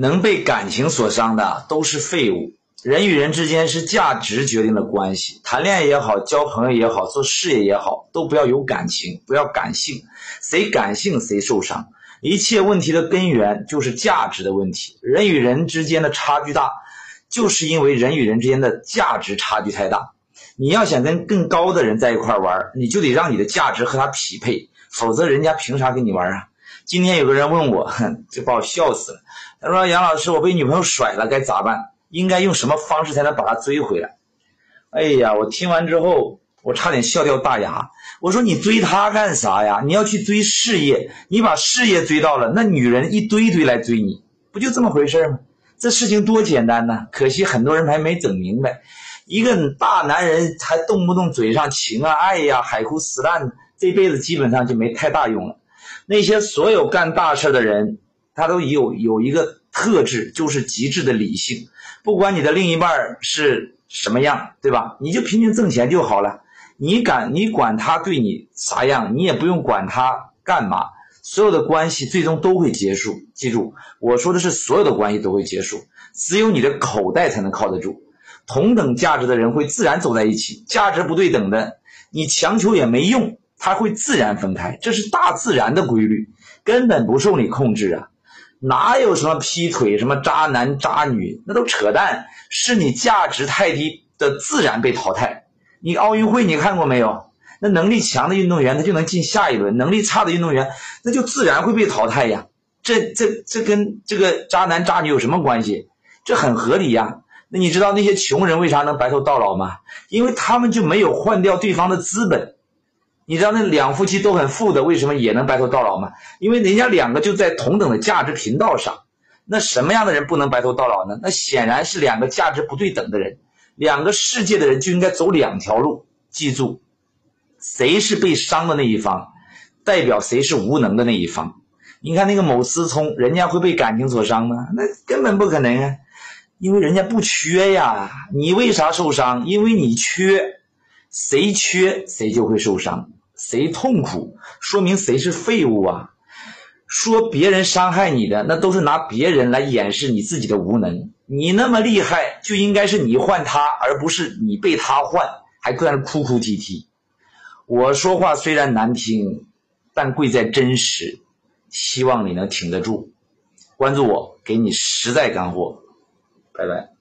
能被感情所伤的都是废物。人与人之间是价值决定的关系，谈恋爱也好，交朋友也好，做事业也好，都不要有感情，不要感性。谁感性谁受伤。一切问题的根源就是价值的问题。人与人之间的差距大，就是因为人与人之间的价值差距太大。你要想跟更高的人在一块玩，你就得让你的价值和他匹配，否则人家凭啥跟你玩啊？今天有个人问我，就把我笑死了。他说：“杨老师，我被女朋友甩了，该咋办？应该用什么方式才能把她追回来？”哎呀，我听完之后，我差点笑掉大牙。我说：“你追她干啥呀？你要去追事业，你把事业追到了，那女人一堆堆来追你，不就这么回事吗？这事情多简单呐！可惜很多人还没整明白。一个大男人还动不动嘴上情啊爱呀，海枯石烂，这辈子基本上就没太大用了。”那些所有干大事的人，他都有有一个特质，就是极致的理性。不管你的另一半是什么样，对吧？你就拼命挣钱就好了。你敢，你管他对你啥样，你也不用管他干嘛。所有的关系最终都会结束。记住，我说的是所有的关系都会结束。只有你的口袋才能靠得住。同等价值的人会自然走在一起，价值不对等的，你强求也没用。它会自然分开，这是大自然的规律，根本不受你控制啊！哪有什么劈腿、什么渣男渣女，那都扯淡，是你价值太低的自然被淘汰。你奥运会你看过没有？那能力强的运动员他就能进下一轮，能力差的运动员那就自然会被淘汰呀。这这这跟这个渣男渣女有什么关系？这很合理呀。那你知道那些穷人为啥能白头到老吗？因为他们就没有换掉对方的资本。你知道那两夫妻都很富的，为什么也能白头到老吗？因为人家两个就在同等的价值频道上。那什么样的人不能白头到老呢？那显然是两个价值不对等的人。两个世界的人就应该走两条路。记住，谁是被伤的那一方，代表谁是无能的那一方。你看那个某思聪，人家会被感情所伤吗？那根本不可能啊，因为人家不缺呀。你为啥受伤？因为你缺。谁缺谁就会受伤。谁痛苦，说明谁是废物啊！说别人伤害你的，那都是拿别人来掩饰你自己的无能。你那么厉害，就应该是你换他，而不是你被他换，还在那哭哭啼啼。我说话虽然难听，但贵在真实。希望你能挺得住。关注我，给你实在干货。拜拜。